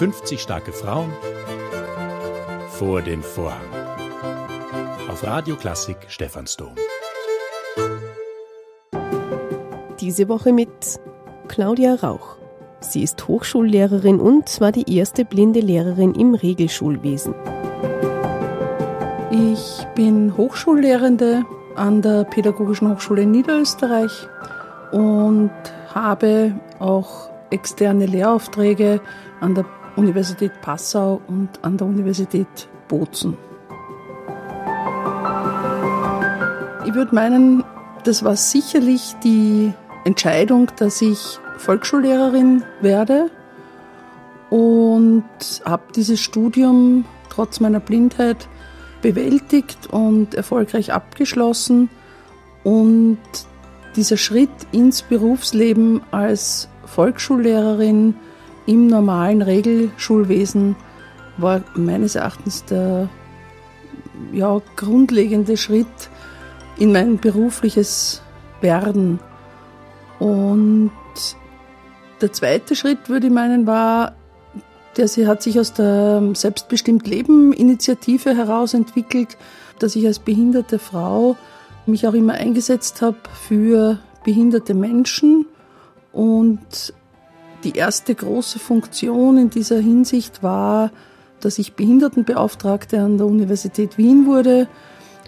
50 starke Frauen vor den Vorhang. Auf Radio Klassik Stephansdom. Diese Woche mit Claudia Rauch. Sie ist Hochschullehrerin und war die erste blinde Lehrerin im Regelschulwesen. Ich bin Hochschullehrende an der Pädagogischen Hochschule in Niederösterreich und habe auch externe Lehraufträge an der Universität Passau und an der Universität Bozen. Ich würde meinen, das war sicherlich die Entscheidung, dass ich Volksschullehrerin werde und habe dieses Studium trotz meiner Blindheit bewältigt und erfolgreich abgeschlossen. Und dieser Schritt ins Berufsleben als Volksschullehrerin im normalen Regelschulwesen war meines Erachtens der ja, grundlegende Schritt in mein berufliches Werden. Und der zweite Schritt, würde ich meinen, war, der sie hat sich aus der Selbstbestimmt Leben Initiative heraus entwickelt, dass ich als behinderte Frau mich auch immer eingesetzt habe für behinderte Menschen und die erste große Funktion in dieser Hinsicht war, dass ich Behindertenbeauftragte an der Universität Wien wurde,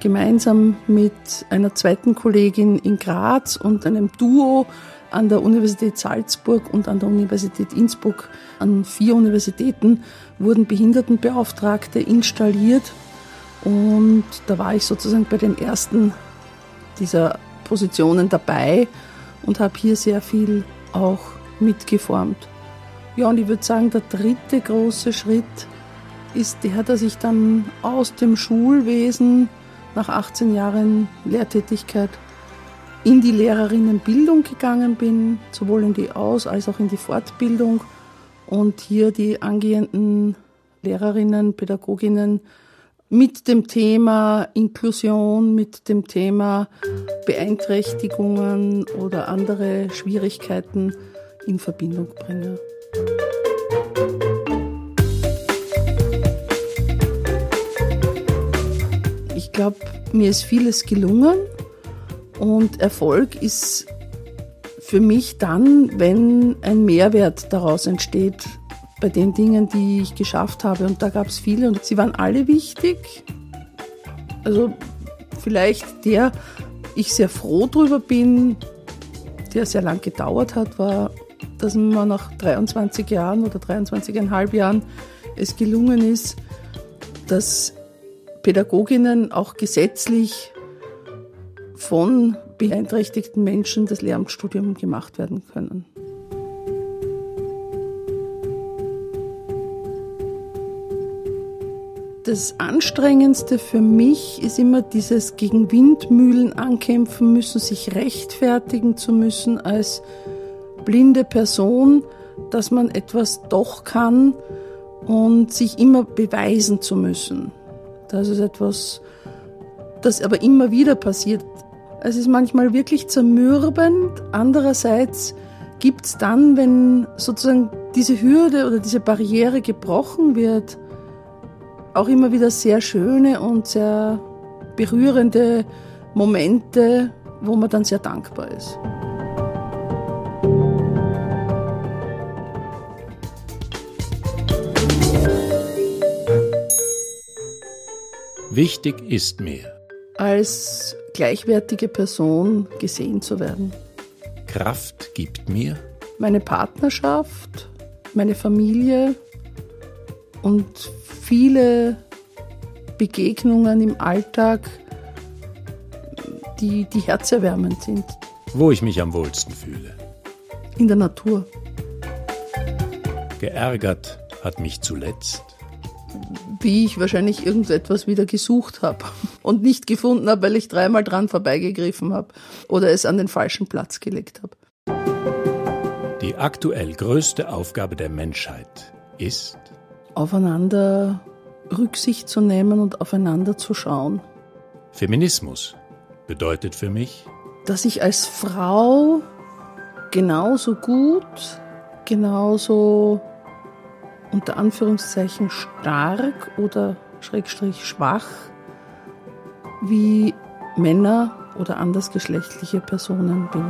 gemeinsam mit einer zweiten Kollegin in Graz und einem Duo an der Universität Salzburg und an der Universität Innsbruck. An vier Universitäten wurden Behindertenbeauftragte installiert und da war ich sozusagen bei den ersten dieser Positionen dabei und habe hier sehr viel auch mitgeformt. Ja, und ich würde sagen, der dritte große Schritt ist der, dass ich dann aus dem Schulwesen nach 18 Jahren Lehrtätigkeit in die Lehrerinnenbildung gegangen bin, sowohl in die Aus- als auch in die Fortbildung und hier die angehenden Lehrerinnen, Pädagoginnen mit dem Thema Inklusion, mit dem Thema Beeinträchtigungen oder andere Schwierigkeiten in Verbindung bringe. Ich glaube, mir ist vieles gelungen und Erfolg ist für mich dann, wenn ein Mehrwert daraus entsteht bei den Dingen, die ich geschafft habe. Und da gab es viele und sie waren alle wichtig. Also vielleicht der, ich sehr froh drüber bin, der sehr lang gedauert hat, war, dass mir nach 23 Jahren oder 23,5 Jahren es gelungen ist, dass Pädagoginnen auch gesetzlich von beeinträchtigten Menschen das Lehramtsstudium gemacht werden können. Das Anstrengendste für mich ist immer dieses gegen Windmühlen ankämpfen müssen, sich rechtfertigen zu müssen als blinde Person, dass man etwas doch kann und sich immer beweisen zu müssen. Das ist etwas, das aber immer wieder passiert. Es ist manchmal wirklich zermürbend. Andererseits gibt es dann, wenn sozusagen diese Hürde oder diese Barriere gebrochen wird, auch immer wieder sehr schöne und sehr berührende Momente, wo man dann sehr dankbar ist. Wichtig ist mir, als gleichwertige Person gesehen zu werden. Kraft gibt mir Meine Partnerschaft, meine Familie und viele Begegnungen im Alltag, die, die herzerwärmend sind. wo ich mich am wohlsten fühle. In der Natur. Geärgert hat mich zuletzt Wie ich wahrscheinlich irgendetwas wieder gesucht habe und nicht gefunden habe, weil ich dreimal dran vorbeigegriffen habe oder es an den falschen Platz gelegt habe. die aktuell größte Aufgabe der Menschheit ist, Aufeinander Rücksicht zu nehmen und aufeinander zu schauen. Feminismus bedeutet für mich, dass ich als Frau genauso gut, genauso unter Anführungszeichen stark oder schrägstrich schwach wie Männer oder andersgeschlechtliche Personen bin.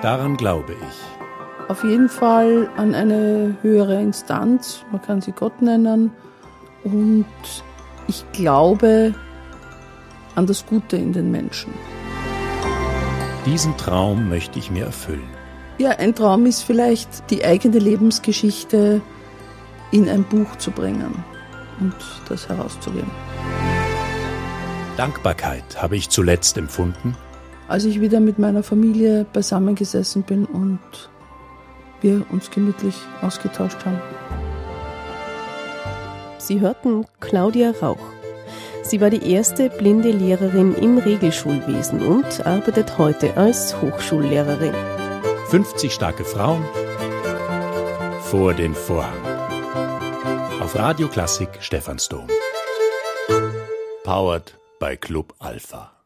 Daran glaube ich. Auf jeden Fall an eine höhere Instanz, man kann sie Gott nennen. Und ich glaube an das Gute in den Menschen. Diesen Traum möchte ich mir erfüllen. Ja, ein Traum ist vielleicht die eigene Lebensgeschichte in ein Buch zu bringen und das herauszugeben. Dankbarkeit habe ich zuletzt empfunden, als ich wieder mit meiner Familie beisammengesessen bin und wir uns gemütlich ausgetauscht haben. Sie hörten Claudia Rauch. Sie war die erste blinde Lehrerin im Regelschulwesen und arbeitet heute als Hochschullehrerin. 50 starke Frauen vor den Vorhang. Auf Radio Klassik Stephansdom. Powered bei Club Alpha.